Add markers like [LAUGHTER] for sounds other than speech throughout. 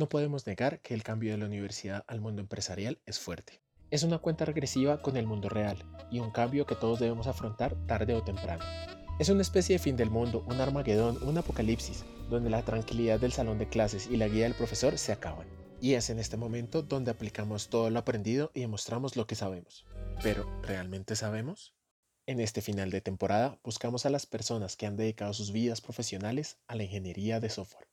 No podemos negar que el cambio de la universidad al mundo empresarial es fuerte. Es una cuenta regresiva con el mundo real y un cambio que todos debemos afrontar tarde o temprano. Es una especie de fin del mundo, un armagedón, un apocalipsis, donde la tranquilidad del salón de clases y la guía del profesor se acaban. Y es en este momento donde aplicamos todo lo aprendido y demostramos lo que sabemos. Pero, ¿realmente sabemos? En este final de temporada buscamos a las personas que han dedicado sus vidas profesionales a la ingeniería de software.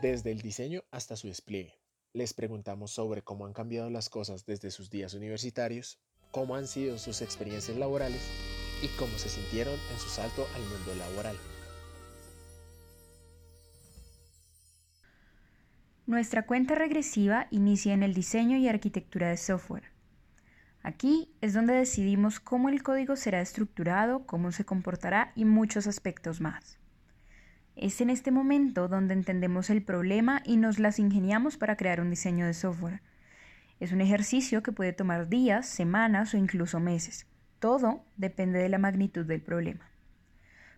Desde el diseño hasta su despliegue. Les preguntamos sobre cómo han cambiado las cosas desde sus días universitarios, cómo han sido sus experiencias laborales y cómo se sintieron en su salto al mundo laboral. Nuestra cuenta regresiva inicia en el diseño y arquitectura de software. Aquí es donde decidimos cómo el código será estructurado, cómo se comportará y muchos aspectos más. Es en este momento donde entendemos el problema y nos las ingeniamos para crear un diseño de software. Es un ejercicio que puede tomar días, semanas o incluso meses. Todo depende de la magnitud del problema.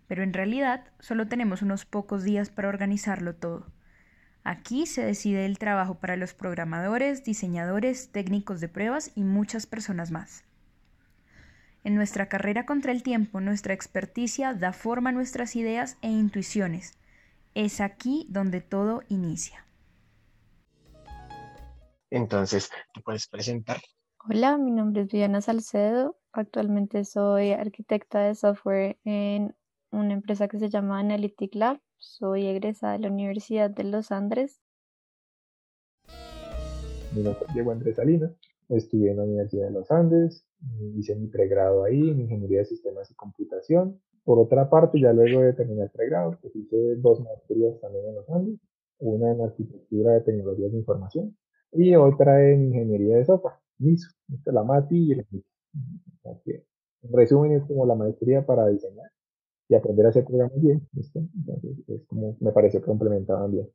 Pero en realidad solo tenemos unos pocos días para organizarlo todo. Aquí se decide el trabajo para los programadores, diseñadores, técnicos de pruebas y muchas personas más. En nuestra carrera contra el tiempo, nuestra experticia da forma a nuestras ideas e intuiciones. Es aquí donde todo inicia. Entonces, ¿te puedes presentar? Hola, mi nombre es Viviana Salcedo. Actualmente soy arquitecta de software en una empresa que se llama Analytic Lab. Soy egresada de la Universidad de los Andes. Mi nombre es Diego Andrés Salinas, estudié en la Universidad de los Andes, hice mi pregrado ahí en Ingeniería de Sistemas y Computación. Por otra parte, ya luego de terminar el pregrado, pues hice dos maestrías también en los Andes, una en Arquitectura de Tecnologías de Información y otra en Ingeniería de Software, MISO, la MATI y la MISO. En resumen, es como la maestría para diseñar y aprender a hacer programas bien. Entonces, es como me pareció que complementaban bien.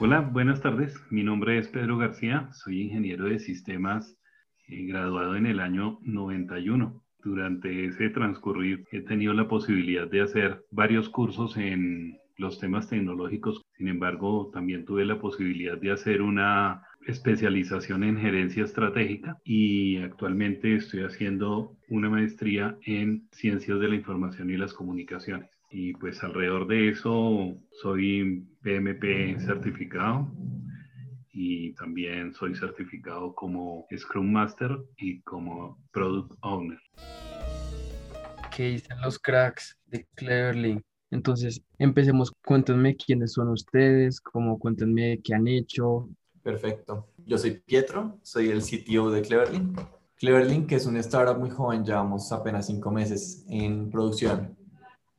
Hola, buenas tardes. Mi nombre es Pedro García, soy ingeniero de sistemas eh, graduado en el año 91. Durante ese transcurrir he tenido la posibilidad de hacer varios cursos en los temas tecnológicos. Sin embargo, también tuve la posibilidad de hacer una especialización en gerencia estratégica y actualmente estoy haciendo una maestría en ciencias de la información y las comunicaciones. Y pues alrededor de eso soy PMP certificado y también soy certificado como Scrum Master y como Product Owner. ¿Qué dicen los cracks de Cleverlink? Entonces, empecemos. Cuéntenme quiénes son ustedes, cómo cuéntenme qué han hecho, Perfecto. Yo soy Pietro, soy el CTO de Cleverlink. Cleverlink es una startup muy joven, llevamos apenas cinco meses en producción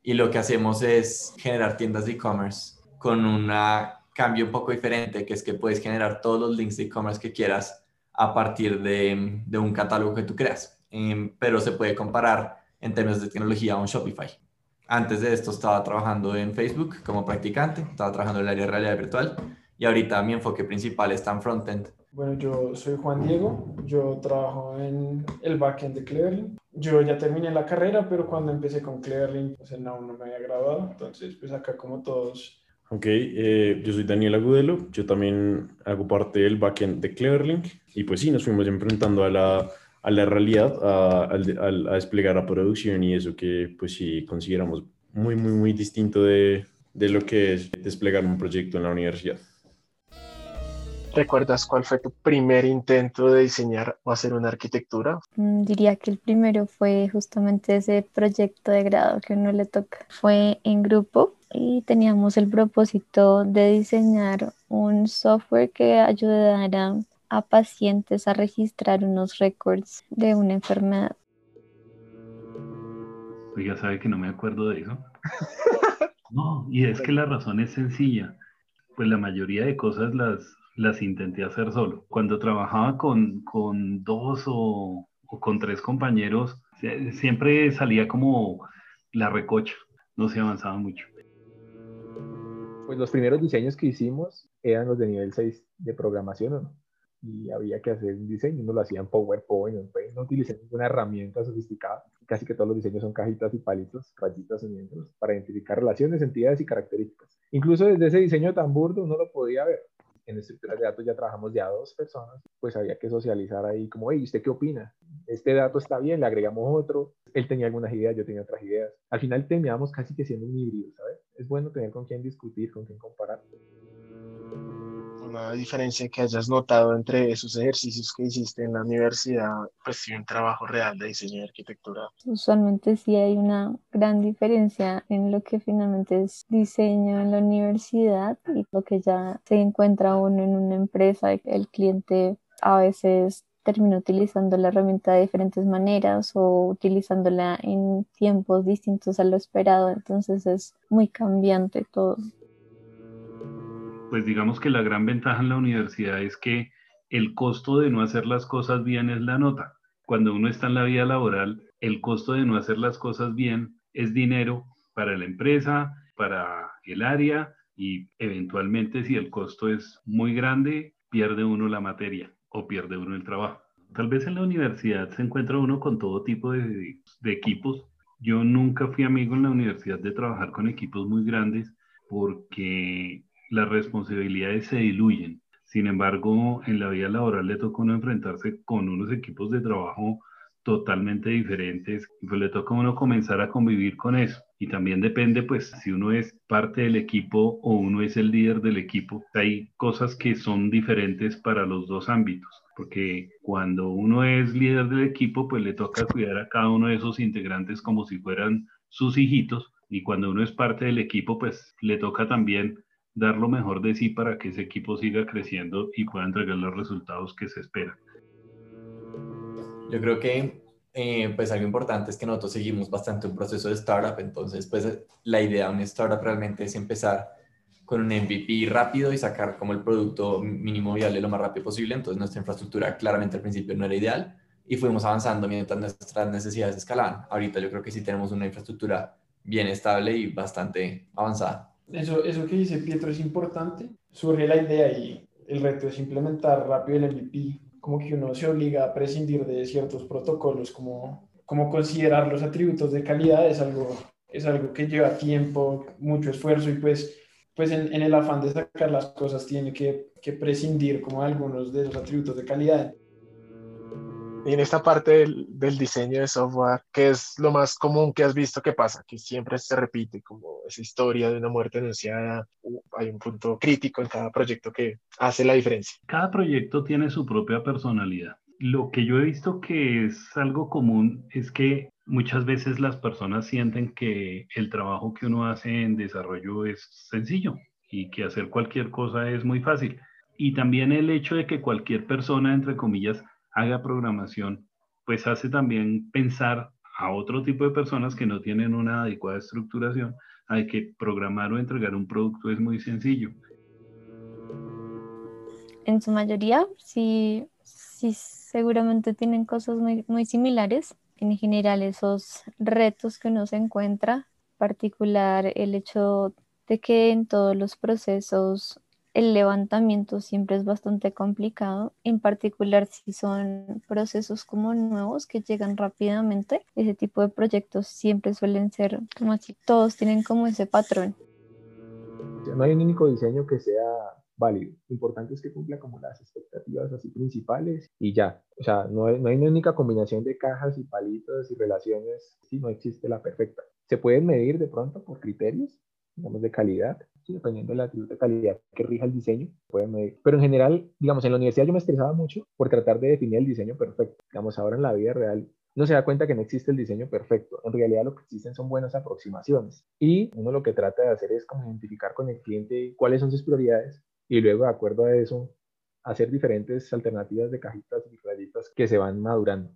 y lo que hacemos es generar tiendas de e-commerce con un cambio un poco diferente, que es que puedes generar todos los links de e-commerce que quieras a partir de, de, un catálogo que tú creas, em, pero se puede comparar en términos de tecnología a un Shopify. Antes de esto estaba trabajando en Facebook como practicante, estaba trabajando en el área de realidad virtual y ahorita mi enfoque principal está en frontend. Bueno, yo soy Juan Diego, yo trabajo en el backend de Cleverlink. Yo ya terminé la carrera, pero cuando empecé con Cleverlink, pues aún no me había graduado, entonces pues acá como todos. Ok, eh, yo soy Daniel Agudelo, yo también hago parte del backend de Cleverlink y pues sí, nos fuimos enfrentando a la, a la realidad, a, a, a, desplegar la producción y eso que pues sí consideramos muy, muy, muy distinto de, de lo que es desplegar un proyecto en la universidad. ¿Recuerdas cuál fue tu primer intento de diseñar o hacer una arquitectura? Mm, diría que el primero fue justamente ese proyecto de grado que uno le toca. Fue en grupo y teníamos el propósito de diseñar un software que ayudara a pacientes a registrar unos récords de una enfermedad. Pues ya sabe que no me acuerdo de eso. [LAUGHS] No, y es que la razón es sencilla. Pues la mayoría de cosas las, las intenté hacer solo. Cuando trabajaba con, con dos o, con tres compañeros, siempre salía como la recocha, no se avanzaba mucho. Pues los primeros diseños que hicimos eran los de nivel 6 de programación, ¿no? y había que hacer un diseño, uno lo hacía en PowerPoint, en no utilicé ninguna herramienta sofisticada, casi que todos los diseños son cajitas y palitos, rayitas miembros, para identificar relaciones, entidades y características. Incluso desde ese diseño tan burdo uno lo podía ver. En estructuras de datos ya trabajamos de a dos personas, pues había que socializar ahí como, hey, ¿usted qué opina? Este dato está bien, le agregamos otro. Él tenía algunas ideas, yo tenía otras ideas. Al final terminamos casi que siendo un híbrido, ¿sabes? Es bueno tener con quién discutir, con quién comparar una diferencia que hayas notado entre esos ejercicios que hiciste en la universidad, pues y un trabajo real de diseño y arquitectura? Usualmente sí hay una gran diferencia en lo que finalmente es diseño en la universidad y lo que ya se encuentra uno en una empresa. El cliente a veces termina utilizando la herramienta de diferentes maneras o utilizándola en tiempos distintos a lo esperado, entonces es muy cambiante todo pues digamos que la gran ventaja en la universidad es que el costo de no hacer las cosas bien es la nota. Cuando uno está en la vida laboral, el costo de no hacer las cosas bien es dinero para la empresa, para el área y eventualmente si el costo es muy grande, pierde uno la materia o pierde uno el trabajo. Tal vez en la universidad se encuentra uno con todo tipo de, de equipos. Yo nunca fui amigo en la universidad de trabajar con equipos muy grandes porque las responsabilidades se diluyen. Sin embargo, en la vida laboral le toca uno enfrentarse con unos equipos de trabajo totalmente diferentes pues le toca a uno comenzar a convivir con eso. Y también depende, pues, si uno es parte del equipo o uno es el líder del equipo. Hay cosas que son diferentes para los dos ámbitos, porque cuando uno es líder del equipo, pues le toca cuidar a cada uno de esos integrantes como si fueran sus hijitos. Y cuando uno es parte del equipo, pues le toca también dar lo mejor de sí para que ese equipo siga creciendo y pueda entregar los resultados que se esperan. Yo creo que eh, pues algo importante es que nosotros seguimos bastante un proceso de startup, entonces pues la idea de un startup realmente es empezar con un MVP rápido y sacar como el producto mínimo viable lo más rápido posible, entonces nuestra infraestructura claramente al principio no era ideal y fuimos avanzando mientras nuestras necesidades escalaban. Ahorita yo creo que sí tenemos una infraestructura bien estable y bastante avanzada. Eso, eso que dice Pietro es importante. Surge la idea y el reto es implementar rápido el MVP. Como que uno se obliga a prescindir de ciertos protocolos, como, como considerar los atributos de calidad es algo, es algo que lleva tiempo, mucho esfuerzo y pues, pues en, en el afán de sacar las cosas tiene que, que prescindir como algunos de esos atributos de calidad. Y en esta parte del, del, diseño de software, ¿qué es lo más común que has visto que pasa? Que siempre se repite, como esa historia de una muerte anunciada, hay un punto crítico en cada proyecto que hace la diferencia. Cada proyecto tiene su propia personalidad. Lo que yo he visto que es algo común es que muchas veces las personas sienten que el trabajo que uno hace en desarrollo es sencillo y que hacer cualquier cosa es muy fácil. Y también el hecho de que cualquier persona, entre comillas, haga programación, pues hace también pensar a otro tipo de personas que no tienen una adecuada estructuración, hay que programar o entregar un producto es muy sencillo. En su mayoría, sí, sí seguramente tienen cosas muy, muy similares. En general, esos retos que uno se encuentra, particular el hecho de que en todos los procesos el levantamiento siempre es bastante complicado, en particular si son procesos como nuevos que llegan rápidamente. Ese tipo de proyectos siempre suelen ser como así, todos tienen como ese patrón. No hay un único diseño que sea válido. Lo importante es que cumpla como las expectativas así principales y ya. O sea, no hay, no hay una única combinación de cajas y palitos y relaciones. Sí, no existe la perfecta. Se pueden medir de pronto por criterios, digamos, de calidad, dependiendo de la calidad que rija el diseño, puede medir. Pero en general, digamos, en la universidad yo me estresaba mucho por tratar de definir el diseño perfecto. Digamos, ahora en la vida real uno se da cuenta que no existe el diseño perfecto. En realidad lo que existen son buenas aproximaciones. Y uno lo que trata de hacer es como identificar con el cliente cuáles son sus prioridades y luego de acuerdo a eso hacer diferentes alternativas de cajitas y rayitas que se van madurando.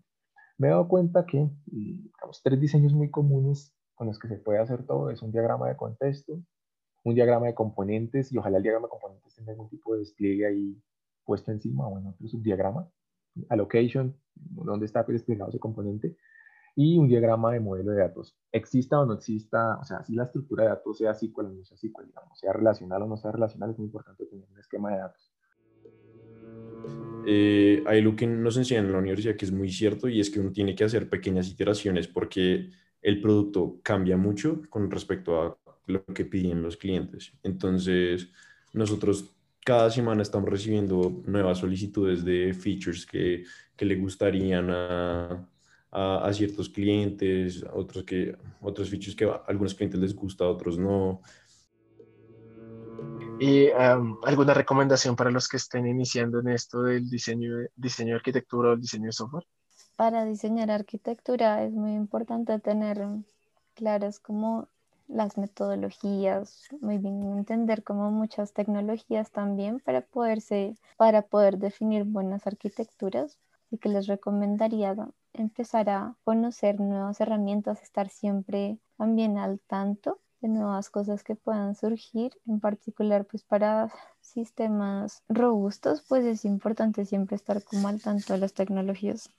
Me he dado cuenta que digamos, tres diseños muy comunes con los que se puede hacer todo es un diagrama de contexto, un diagrama de componentes y ojalá el diagrama de componentes tenga algún tipo de despliegue ahí puesto encima o en otro subdiagrama, allocation, donde está desplegado ese componente, y un diagrama de modelo de datos. Exista o no exista, o sea, si la estructura de datos sea SQL o no sea SQL, digamos, sea relacional o no sea relacional, es muy importante tener un esquema de datos. eh, hay lo que nos enseñan en la universidad que es muy cierto y es que uno tiene que hacer pequeñas iteraciones porque el producto cambia mucho con respecto a lo que piden los clientes. Entonces, nosotros cada semana estamos recibiendo nuevas solicitudes de features que, que le gustarían a, a, ciertos clientes, otros, que, otros features que a algunos clientes les gusta, a otros no. ¿Y alguna recomendación para los que estén iniciando en esto del diseño, diseño de arquitectura o el diseño de software? Para diseñar arquitectura es muy importante tener claras como las metodologías, muy bien entender como muchas tecnologías también para poderse, para poder definir buenas arquitecturas y que les recomendaría empezar a conocer nuevas herramientas, estar siempre también al tanto de nuevas cosas que puedan surgir, en particular pues para sistemas robustos, pues es importante siempre estar como al tanto de las tecnologías.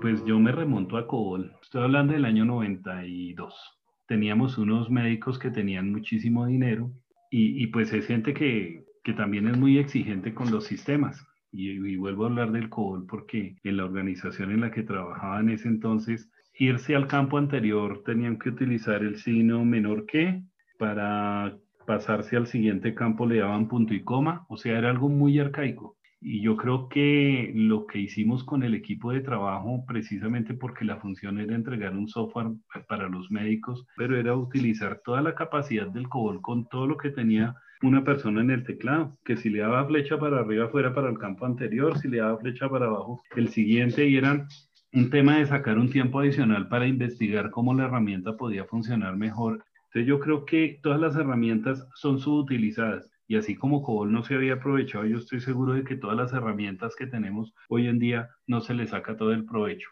Pues yo me remonto a COBOL, estoy hablando del año 92. Teníamos unos médicos que tenían muchísimo dinero y, pues es gente que, que también es muy exigente con los sistemas. Y, y, vuelvo a hablar del COBOL porque en la organización en la que trabajaba en ese entonces irse al campo anterior tenían que utilizar el signo menor que para pasarse al siguiente campo le daban punto y coma, o sea, era algo muy arcaico. Y yo creo que lo que hicimos con el equipo de trabajo, precisamente porque la función era entregar un software para los médicos, pero era utilizar toda la capacidad del COBOL con todo lo que tenía una persona en el teclado, que si le daba flecha para arriba fuera para el campo anterior, si le daba flecha para abajo el siguiente, y eran un tema de sacar un tiempo adicional para investigar cómo la herramienta podía funcionar mejor. Entonces yo creo que todas las herramientas son subutilizadas y así como COBOL no se había aprovechado, yo estoy seguro de que todas las herramientas que tenemos hoy en día no se le saca todo el provecho.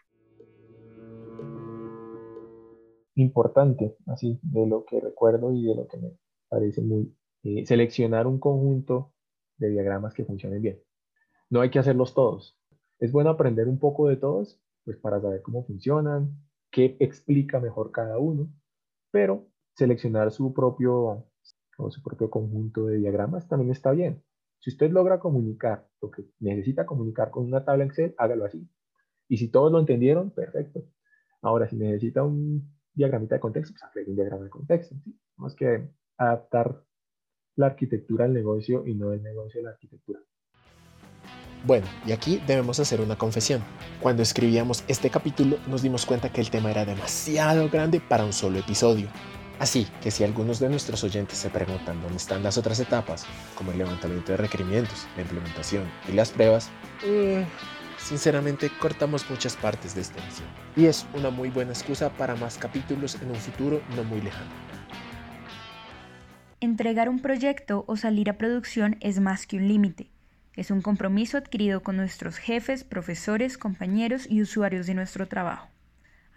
Importante, así, de lo que recuerdo y de lo que me parece muy, eh, seleccionar un conjunto de diagramas que funcionen bien. No hay que hacerlos todos. Es bueno aprender un poco de todos pues para saber cómo funcionan, qué explica mejor cada uno, pero seleccionar su propio, o su propio conjunto de diagramas también está bien. Si usted logra comunicar lo que necesita comunicar con una tabla Excel, hágalo así. Y si todos lo entendieron, perfecto. Ahora, si necesita un diagramita de contexto, pues agregue un diagrama de contexto. Tenemos que adaptar la arquitectura al negocio y no el negocio a la arquitectura. Bueno, y aquí debemos hacer una confesión. Cuando escribíamos este capítulo nos dimos cuenta que el tema era demasiado grande para un solo episodio. Así que si algunos de nuestros oyentes se preguntan dónde están las otras etapas, como el levantamiento de requerimientos, la implementación y las pruebas, mm, sinceramente cortamos muchas partes de esta edición. Y es una muy buena excusa para más capítulos en un futuro no muy lejano. Entregar un proyecto o salir a producción es más que un límite es un compromiso adquirido con nuestros jefes, profesores, compañeros y usuarios de nuestro trabajo.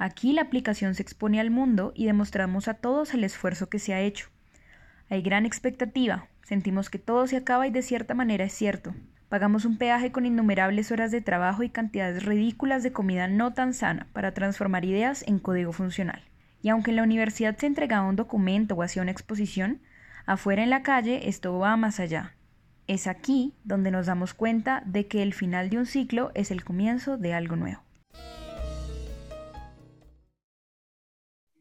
Aquí la aplicación se expone al mundo y demostramos a todos el esfuerzo que se ha hecho. Hay gran expectativa, sentimos que todo se acaba y de cierta manera es cierto. Pagamos un peaje con innumerables horas de trabajo y cantidades ridículas de comida no tan sana para transformar ideas en código funcional. Y aunque en la universidad se entregaba un documento o hacía una exposición, afuera en la calle esto va más allá. Es aquí donde nos damos cuenta de que el final de un ciclo es el comienzo de algo nuevo.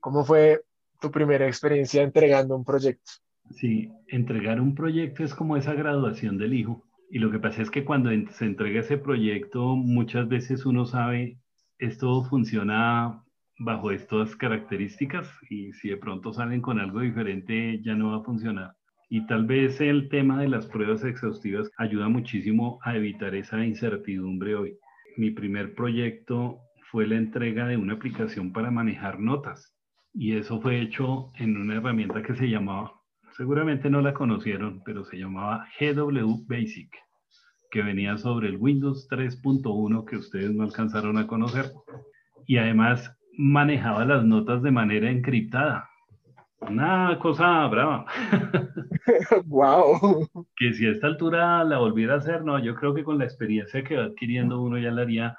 ¿Cómo fue tu primera experiencia entregando un proyecto? Sí, entregar un proyecto es como esa graduación del hijo. Y lo que pasa es que cuando se entrega ese proyecto, muchas veces uno sabe, esto funciona bajo estas características y si de pronto salen con algo diferente, ya no va a funcionar. Y tal vez el tema de las pruebas exhaustivas ayuda muchísimo a evitar esa incertidumbre hoy. Mi primer proyecto fue la entrega de una aplicación para manejar notas. Y eso fue hecho en una herramienta que se llamaba, seguramente no la conocieron, pero se llamaba GW Basic, que venía sobre el Windows 3.1 que ustedes no alcanzaron a conocer. Y además manejaba las notas de manera encriptada. Una cosa brava. [LAUGHS] wow. Que si a esta altura la volviera a hacer, no, yo creo que con la experiencia que va adquiriendo uno ya la haría,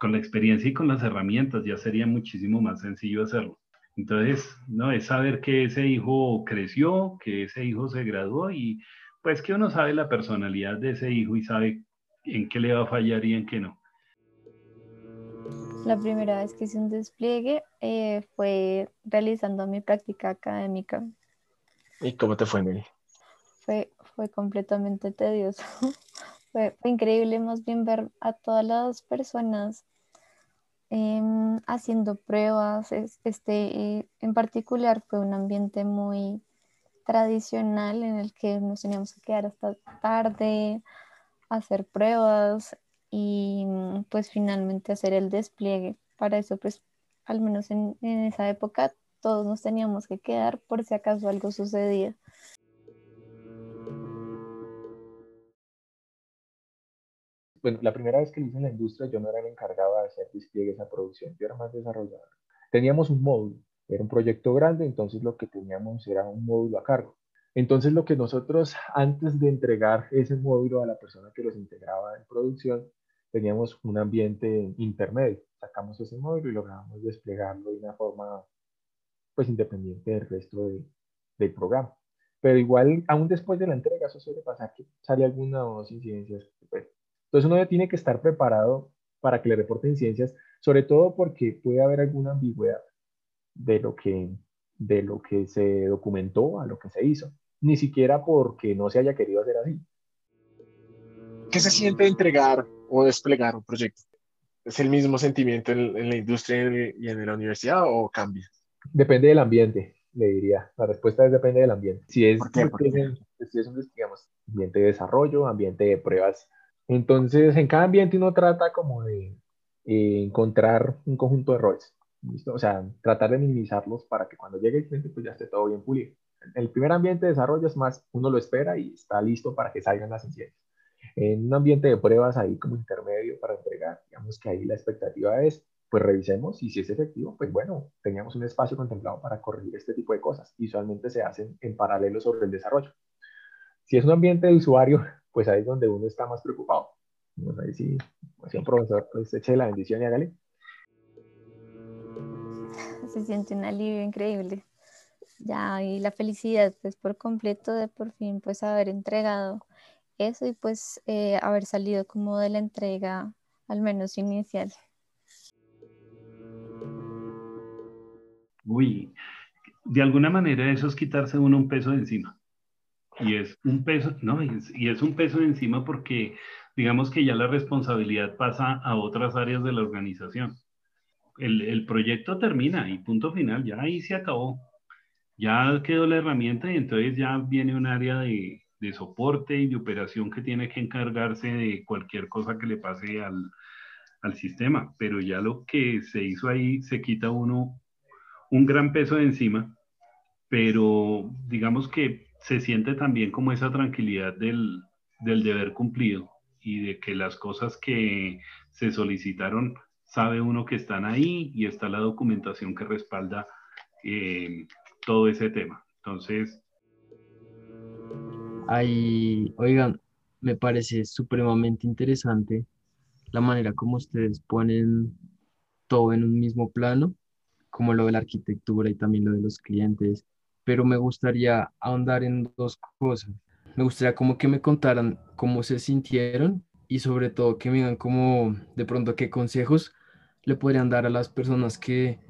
con la experiencia y con las herramientas, ya sería muchísimo más sencillo hacerlo. Entonces, no, es saber que ese hijo creció, que ese hijo se graduó y pues que uno sabe la personalidad de ese hijo y sabe en qué le va a fallar y en qué no. La primera vez que hice un despliegue eh, fue realizando mi práctica académica. ¿Y cómo te fue, Nelly? Fue, fue completamente tedioso. [LAUGHS] fue, increíble más bien ver a todas las personas em, haciendo pruebas. Este, en particular fue un ambiente muy tradicional en el que nos teníamos que quedar hasta tarde, hacer pruebas y mm, pues finalmente hacer el despliegue. Para eso pues al menos en, esa época todos nos teníamos que quedar por si acaso algo sucedía. Bueno, la primera vez que lo hice en la industria yo no era el encargado de hacer despliegues a producción, yo era más desarrollador. Teníamos un módulo, era un proyecto grande, entonces lo que teníamos era un módulo a cargo. Entonces lo que nosotros antes de entregar ese módulo a la persona que los integraba en producción, teníamos un ambiente intermedio. Sacamos ese módulo y logramos desplegarlo de una forma pues independiente del resto del programa. Pero igual, aún después de la entrega, eso suele pasar que sale alguna o dos incidencias. Pues. Entonces uno ya tiene que estar preparado para que le reporten incidencias, sobre todo porque puede haber alguna ambigüedad de lo que, de lo que se documentó a lo que se hizo, ni siquiera porque no se haya querido hacer así. ¿Qué se siente entregar o desplegar un proyecto? ¿Es el mismo sentimiento en, la industria y en la universidad o cambia? Depende del ambiente, le diría. La respuesta es depende del ambiente. Si es, ¿Por Si es un digamos, ambiente de desarrollo, ambiente de pruebas, entonces en cada ambiente uno trata como de eh, encontrar un conjunto de roles. O sea, tratar de minimizarlos para que cuando llegue el cliente pues ya esté todo bien pulido. El primer ambiente de desarrollo es más, uno lo espera y está listo para que salgan las incidencias. En un ambiente de pruebas ahí como intermedio para entregar, digamos que ahí la expectativa es, pues revisemos y si es efectivo, pues bueno, teníamos un espacio contemplado para corregir este tipo de cosas. Usualmente se hacen en paralelo sobre el desarrollo. Si es un ambiente de usuario, pues ahí es donde uno está más preocupado. Ahí sí, pues si un profesor, pues eche la bendición y hágale. Se siente un alivio increíble. Ya, y la felicidad, pues por completo de por fin, pues haber entregado eso y pues eh, haber salido como de la entrega, al menos inicial. Uy, de alguna manera eso es quitarse uno un peso de encima. Y es un peso, no, y es un peso encima porque digamos que ya la responsabilidad pasa a otras áreas de la organización. El, el proyecto termina y punto final, ya ahí se acabó. Ya quedó la herramienta y entonces ya viene un área de, de soporte y de operación que tiene que encargarse de cualquier cosa que le pase al, al sistema, pero ya lo que se hizo ahí se quita uno un gran peso de encima, pero digamos que se siente también como esa tranquilidad del, del deber cumplido y de que las cosas que se solicitaron sabe uno que están ahí y está la documentación que respalda eh, todo ese tema. Entonces, oigan, me parece supremamente interesante la manera como ustedes ponen todo en un mismo plano, como lo de la arquitectura y también lo de los clientes, pero me gustaría ahondar en dos cosas. Me gustaría como que me contaran cómo se sintieron y sobre todo que me digan como de pronto qué consejos le podrían dar a las personas que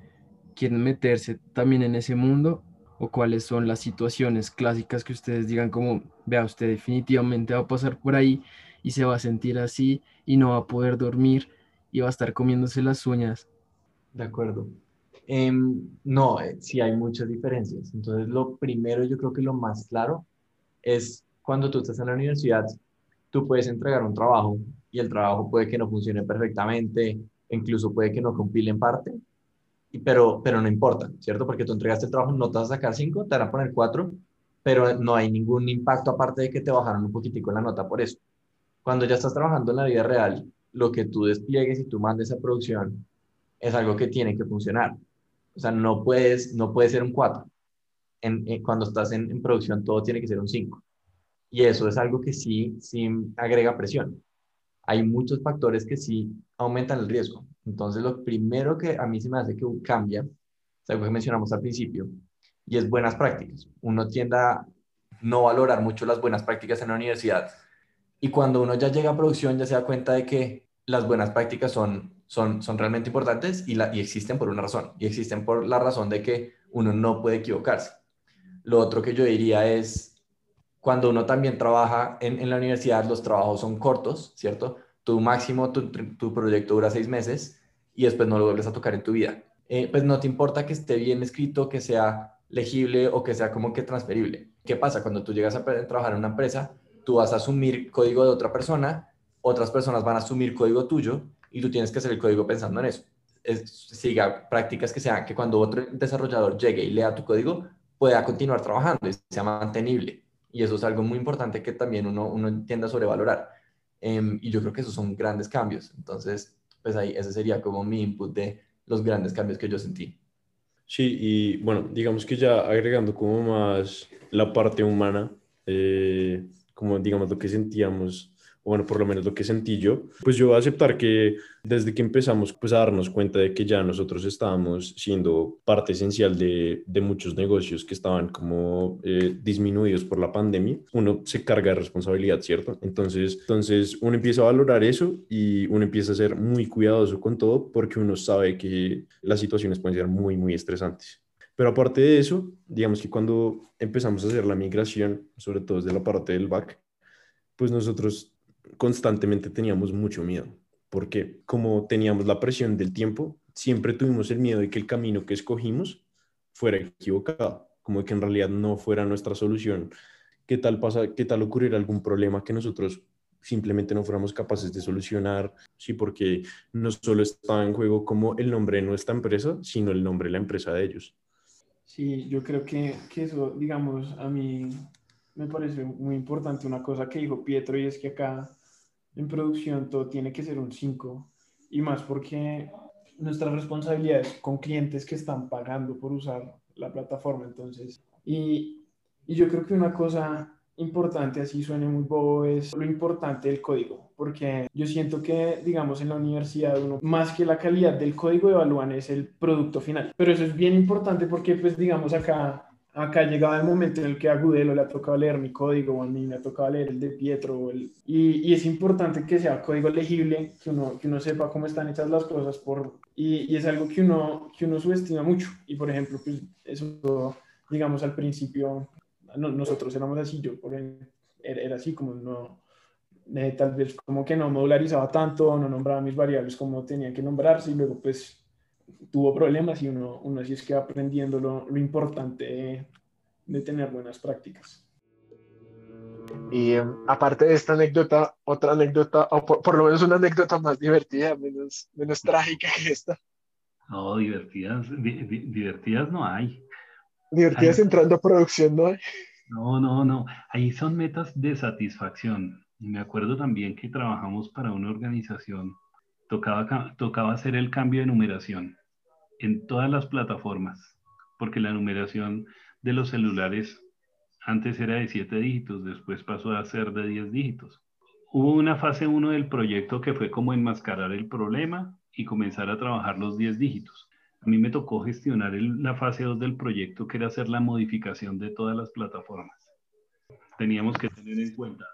quieren meterse también en ese mundo o cuáles son las situaciones clásicas que ustedes digan como, vea, usted definitivamente va a pasar por ahí y se va a sentir así y no va a poder dormir y va a estar comiéndose las uñas. De acuerdo. Em, no, eh, sí hay muchas diferencias. Entonces, lo primero, yo creo que lo más claro es cuando tú estás en la universidad, tú puedes entregar un trabajo y el trabajo puede que no funcione perfectamente, incluso puede que no compile en parte, pero, pero no importa, ¿cierto? Porque tú entregaste el trabajo, no te vas a sacar 5, te van a poner 4, pero no hay ningún impacto aparte de que te bajaron un poquitico la nota por eso. Cuando ya estás trabajando en la vida real, lo que tú despliegues y tú mandes a producción es algo que tiene que funcionar. O sea, no puedes, no puede ser un 4. En, cuando estás en, en, producción, todo tiene que ser un 5. Y eso es algo que sí, sí agrega presión. Hay muchos factores que sí aumentan el riesgo. Entonces, lo primero que a mí se me hace que cambia, es algo que mencionamos al principio, y es buenas prácticas. Uno tiende a no valorar mucho las buenas prácticas en la universidad Y cuando uno ya llega a producción ya se da cuenta de que las buenas prácticas son, son, son realmente importantes y, la, y existen por una razón. Y existen por la razón de que uno no puede equivocarse. Lo otro que yo diría es, cuando uno también trabaja en, en la universidad, los trabajos son cortos, ¿cierto? Tu máximo, tu, tu proyecto dura seis meses y después no lo vuelves a tocar en tu vida. Eh, pues no te importa que esté bien escrito, que sea legible o que sea como que transferible. ¿Qué pasa? Cuando tú llegas a trabajar en una empresa, tú vas a asumir código de otra persona, otras personas van a asumir código tuyo y tú tienes que hacer el código pensando en eso. siga prácticas que sean que cuando otro desarrollador llegue y lea tu código, pueda continuar trabajando y sea mantenible. Y eso es algo muy importante que también uno, uno entienda sobrevalorar. Eh, y yo creo que esos son grandes cambios. Entonces, pues ahí ese sería como mi input de los grandes cambios que yo sentí. Sí, y bueno, digamos que ya agregando como más la parte humana, eh, como digamos lo que sentíamos bueno, por lo menos lo que sentí yo, pues yo voy a aceptar que desde que empezamos pues a darnos cuenta de que ya nosotros estábamos siendo parte esencial de, de muchos negocios que estaban como eh, disminuidos por la pandemia, uno se carga de responsabilidad, ¿cierto? Entonces, entonces uno empieza a valorar eso y uno empieza a ser muy cuidadoso con todo porque uno sabe que las situaciones pueden ser muy, muy estresantes. Pero aparte de eso, digamos que cuando empezamos a hacer la migración, sobre todo desde la parte del back, pues nosotros constantemente teníamos mucho miedo, porque como teníamos la presión del tiempo, siempre tuvimos el miedo de que el camino que escogimos fuera equivocado, como de que en realidad no fuera nuestra solución. ¿Qué tal pasa, qué tal ocurrir algún problema que nosotros simplemente no fuéramos capaces de solucionar? Sí, porque no solo está en juego como el nombre de nuestra empresa, sino el nombre de la empresa de ellos. Sí, yo creo que, que eso, digamos, a mí me parece muy importante una cosa que dijo Pietro y es que acá en producción todo tiene que ser un 5 y más porque nuestra responsabilidad es con clientes que están pagando por usar la plataforma entonces y, y yo creo que una cosa importante, así suene muy bobo, es lo importante del código, porque yo siento que, digamos, en la universidad uno, más que la calidad del código, evalúan es el producto final. Pero eso es bien importante porque, pues, digamos, acá acá llegaba el momento en el que a Gudelo le ha tocado leer mi código, o a mí me ha tocado leer el de Pietro, y, y, es importante que sea código legible, que uno, que uno sepa cómo están hechas las cosas, por, y, y, es algo que uno, que uno subestima mucho. Y por ejemplo, pues eso, digamos, al principio, nosotros éramos así, yo por ejemplo, era, así como no, eh, tal vez como que no modularizaba tanto, no nombraba mis variables como tenían que nombrarse, y luego pues tuvo problemas y uno, uno así es que aprendiendo lo, lo importante de, tener buenas prácticas. Y em, aparte de esta anécdota, otra anécdota, o por, lo menos una anécdota más divertida, menos, menos trágica que esta. No, divertidas, divertidas no hay. Divertidas entrando a producción no hay. No, no, no. Ahí son metas de satisfacción. Me acuerdo también que trabajamos para una organización tocaba, hacer el cambio de numeración en todas las plataformas, porque la numeración de los celulares antes era de 7 dígitos, después pasó a ser de 10 dígitos. Hubo una fase 1 del proyecto que fue como enmascarar el problema y comenzar a trabajar los 10 dígitos. A mí me tocó gestionar la fase 2 del proyecto, que era hacer la modificación de todas las plataformas. Teníamos que tener en cuenta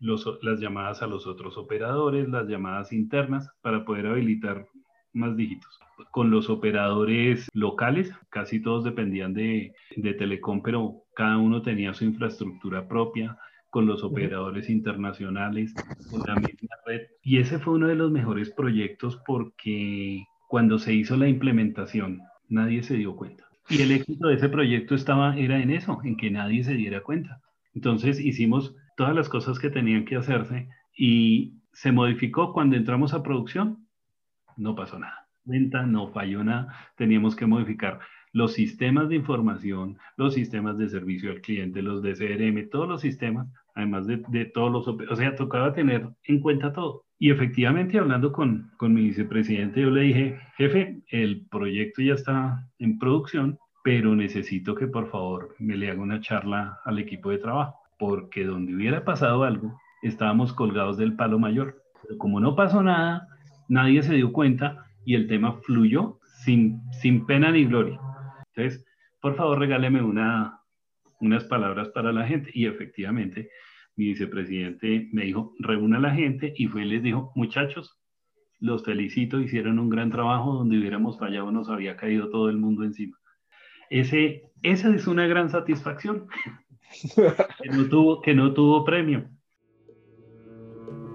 las llamadas a los otros operadores, las llamadas internas, para poder habilitar más dígitos. Con los operadores locales, casi todos dependían de, de Telecom, pero cada uno tenía su infraestructura propia, con los operadores internacionales, con la misma red. Y ese fue uno de los mejores proyectos porque cuando se hizo la implementación, nadie se dio cuenta. Y el éxito de ese proyecto estaba, era en eso, en que nadie se diera cuenta. Entonces hicimos todas las cosas que tenían que hacerse y se modificó cuando entramos a producción, no pasó nada. Venta, no falló nada. Teníamos que modificar los sistemas de información, los sistemas de servicio al cliente, los de CRM, todos los sistemas, además de, de todos los, o sea, tocaba tener en cuenta todo. Y efectivamente, hablando con, con mi vicepresidente, yo le dije, jefe, el proyecto ya está en producción, pero necesito que por favor me le haga una charla al equipo de trabajo porque donde hubiera pasado algo, estábamos colgados del palo mayor. Pero como no pasó nada, nadie se dio cuenta y el tema fluyó sin, sin pena ni gloria. Entonces, por favor, regáleme una, unas palabras para la gente. Y efectivamente, mi vicepresidente me dijo, reúna a la gente y fue les dijo, muchachos, los felicito, hicieron un gran trabajo, donde hubiéramos fallado nos había caído todo el mundo encima. Ese, esa es una gran satisfacción, [LAUGHS] que, no tuvo, que no tuvo premio.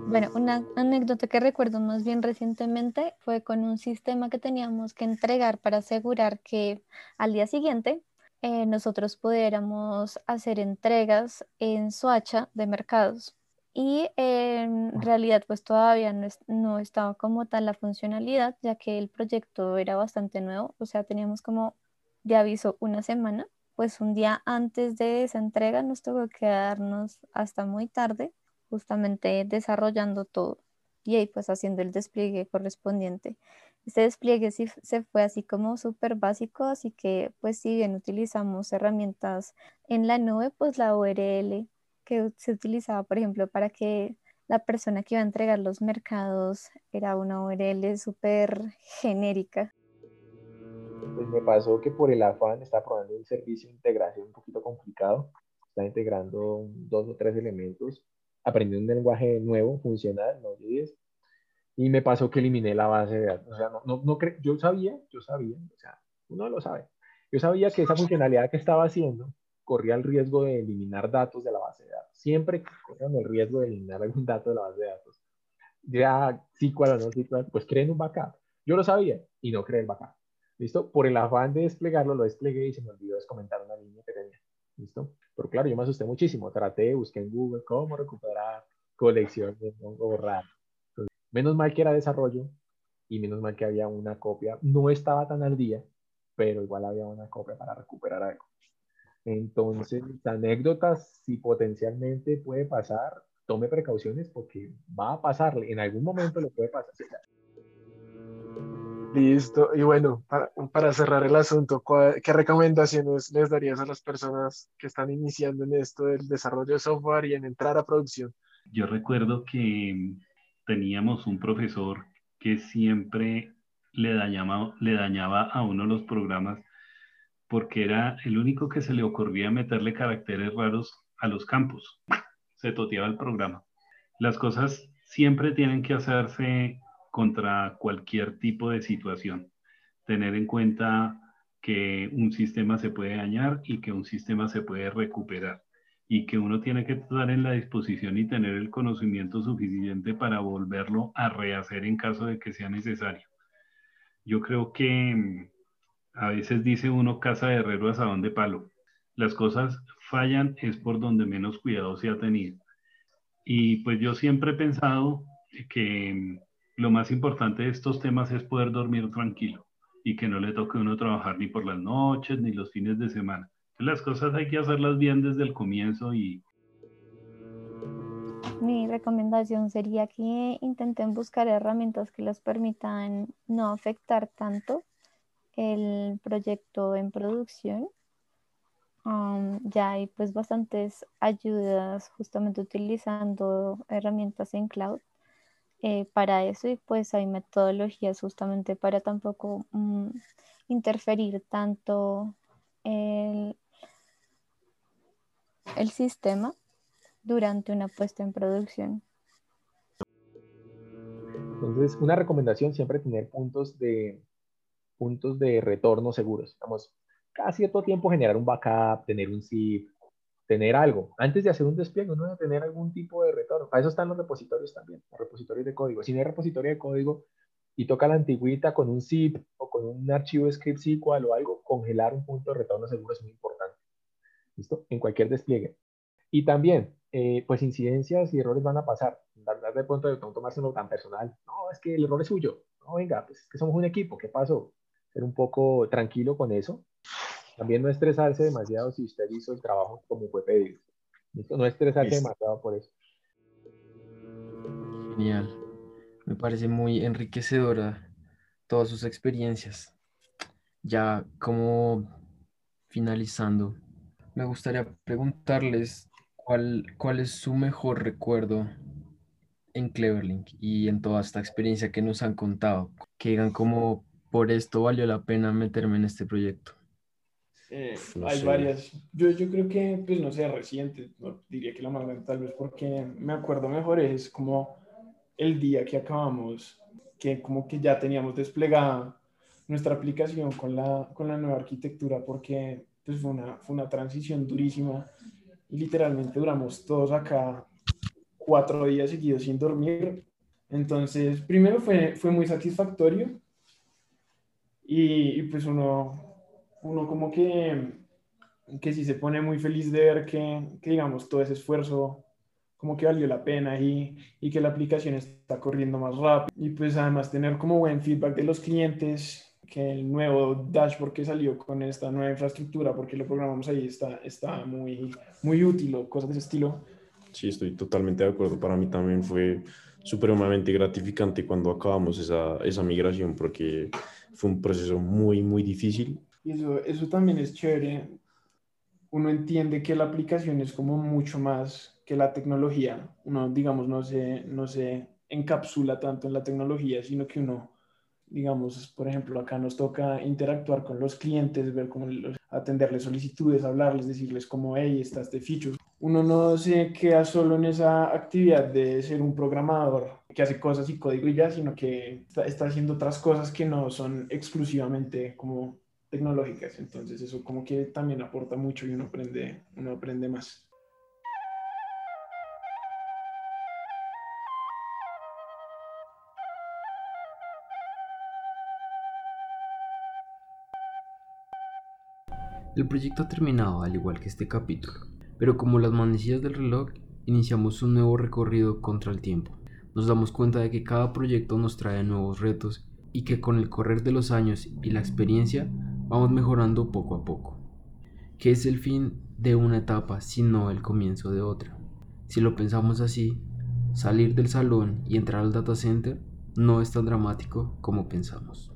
Bueno, una anécdota que recuerdo más bien recientemente fue con un sistema que teníamos que entregar para asegurar que al día siguiente eh, nosotros pudiéramos hacer entregas en Soacha de mercados. Y en realidad pues todavía no, no estaba como tal la funcionalidad, ya que el proyecto era bastante nuevo, o sea, teníamos como de aviso una semana, pues un día antes de esa entrega nos tocó quedarnos hasta muy tarde justamente desarrollando todo y ahí pues haciendo el despliegue correspondiente. Este despliegue sí se fue así como súper básico, así que pues si bien utilizamos herramientas en la nube, pues la URL que se utilizaba, por ejemplo, para que la persona que iba a entregar los mercados era una URL súper genérica. Pues me pasó que por el afán estaba probando un servicio de integración un poquito complicado. Está integrando dos o tres elementos aprendí un lenguaje nuevo, funcional, no y me pasó que eliminé la base de datos. O sea, no, no, no yo sabía, yo sabía, o sea, uno lo sabe. Yo sabía que esa funcionalidad que estaba haciendo corría el riesgo de eliminar datos de la base de datos. Siempre corrían el riesgo de eliminar algún dato de la base de datos. Ya, sí, cuál no, pues creen un backup. Yo lo sabía y no creé el backup. ¿Listo? Por el afán de desplegarlo, lo desplegué y se me olvidó comentar una línea que tenía. ¿Listo? Pero claro, yo me asusté muchísimo. Traté, busqué en Google cómo recuperar colecciones o borrar. menos mal que era desarrollo y menos mal que había una copia. No estaba tan al día, pero igual había una copia para recuperar algo. Entonces, anécdotas, si potencialmente puede pasar, tome precauciones porque va a pasarle, en algún momento le puede pasar. Listo. Y bueno, para, cerrar el asunto, ¿qué recomendaciones les darías a las personas que están iniciando en esto del desarrollo de software y en entrar a producción? Yo recuerdo que teníamos un profesor que siempre le dañaba, le dañaba a uno los programas porque era el único que se le ocurría meterle caracteres raros a los campos. Se toteaba el programa. Las cosas siempre tienen que hacerse contra cualquier tipo de situación. Tener en cuenta que un sistema se puede dañar y que un sistema se puede recuperar y que uno tiene que estar en la disposición y tener el conocimiento suficiente para volverlo a rehacer en caso de que sea necesario. Yo creo que a veces dice uno casa de herrero a sabón de palo. Las cosas fallan es por donde menos cuidado se ha tenido. Y pues yo siempre he pensado que lo más importante de estos temas es poder dormir tranquilo y que no le toque a uno trabajar ni por las noches ni los fines de semana. Las cosas hay que hacerlas bien desde el comienzo y... Mi recomendación sería que intenten buscar herramientas que les permitan no afectar tanto el proyecto en producción. Um, ya hay pues bastantes ayudas justamente utilizando herramientas en cloud eh, para eso y pues hay metodologías justamente para tampoco mm, interferir tanto el, el sistema durante una puesta en producción. Entonces, una recomendación siempre tener puntos de, puntos de retorno seguros. Vamos, cada cierto tiempo generar un backup, tener un zip, tener algo. Antes de hacer un despliegue, uno debe tener algún tipo de retorno. Para eso están los repositorios también, los repositorios de código. Si no hay repositorio de código y toca la antigüita con un zip o con un archivo script SQL o algo, congelar un punto de retorno seguro es muy importante. ¿Listo? En cualquier despliegue. Y también, eh, pues incidencias y errores van a pasar. Dar de pronto de no tomárselo tan personal. No, es que el error es suyo. No, venga, pues es que somos un equipo. ¿Qué pasó? Ser un poco tranquilo con eso también no estresarse demasiado si usted hizo el trabajo como fue pedido. No estresarse demasiado por eso. Genial. Me parece muy enriquecedora todas sus experiencias. Ya como finalizando, me gustaría preguntarles cuál, cuál es su mejor recuerdo en Cleverlink y en toda esta experiencia que nos han contado. Que digan como por esto valió la pena meterme en este proyecto. Eh, no hay sé. varias. Yo, yo creo que, pues no sé, reciente, no diría que la más grande tal vez porque me acuerdo mejor es como el día que acabamos, que como que ya teníamos desplegada nuestra aplicación con la, con la nueva arquitectura porque pues fue una, fue una transición durísima y literalmente duramos todos acá cuatro días seguidos sin dormir. Entonces, primero fue, fue muy satisfactorio y, y, pues uno, uno como que, que sí se pone muy feliz de ver que, que, digamos, todo ese esfuerzo como que valió la pena y, y que la aplicación está corriendo más rápido. Y pues además tener como buen feedback de los clientes, que el nuevo dashboard que salió con esta nueva infraestructura, porque lo programamos ahí, está, está muy, muy útil o cosas de ese estilo. Sí, estoy totalmente de acuerdo. Para mí también fue supremamente gratificante cuando acabamos esa, esa migración porque fue un proceso muy, muy difícil. Y eso, eso también es chévere. Uno entiende que la aplicación es como mucho más que la tecnología. Uno, digamos, no se, no se encapsula tanto en la tecnología, sino que uno, digamos, por ejemplo, acá nos toca interactuar con los clientes, ver cómo los, atenderles solicitudes, hablarles, decirles como, hey, está este feature. Uno no se queda solo en esa actividad de ser un programador que hace cosas y código y ya, sino que está, está haciendo otras cosas que no son exclusivamente como tecnológicas. Entonces eso como que también aporta mucho y uno aprende, uno aprende más. El proyecto ha terminado al igual que este capítulo, pero como las manecillas del reloj, iniciamos un nuevo recorrido contra el tiempo. Nos damos cuenta de que cada proyecto nos trae nuevos retos y que con el correr de los años y la experiencia vamos mejorando poco a poco. ¿Qué es el fin de una etapa sino el comienzo de otra? Si lo pensamos así, salir del salón y entrar al data center no es tan dramático como pensamos.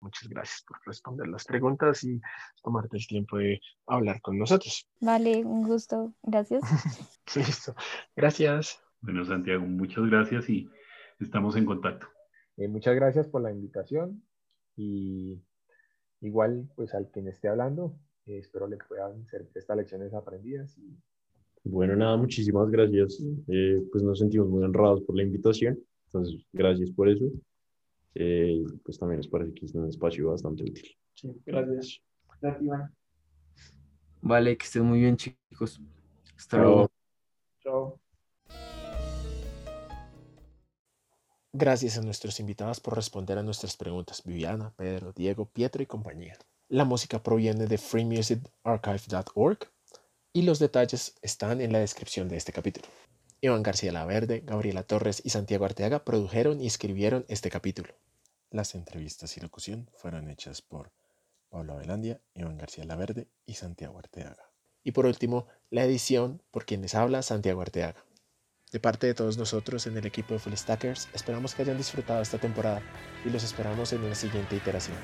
Muchas gracias por responder las preguntas y tomarte el tiempo de hablar con nosotros. Vale, un gusto. Gracias. [LAUGHS] Listo. Gracias. Bueno, Santiago, muchas gracias y estamos en contacto. Eh, muchas gracias por la invitación y igual, pues al quien esté hablando, eh, espero le puedan servir estas lecciones aprendidas. Y... Bueno, nada, muchísimas gracias. Eh, pues nos sentimos muy honrados por la invitación, entonces gracias por eso. Eh, pues también nos parece que es un espacio bastante útil. Sí, gracias. Gracias, Iván. Vale, que estén muy bien, chicos. Hasta Chao. luego. Chao. Gracias a nuestros invitados por responder a nuestras preguntas, Viviana, Pedro, Diego, Pietro y compañía. La música proviene de freemusicarchive.org y los detalles están en la descripción de este capítulo. Iván García Laverde, Gabriela Torres y Santiago Arteaga produjeron y escribieron este capítulo. Las entrevistas y locución fueron hechas por Pablo Avelandia, Iván García Laverde y Santiago Arteaga. Y por último, la edición por quienes habla Santiago Arteaga. De parte de todos nosotros en el equipo de Full Stackers, esperamos que hayan disfrutado esta temporada y los esperamos en una siguiente iteración.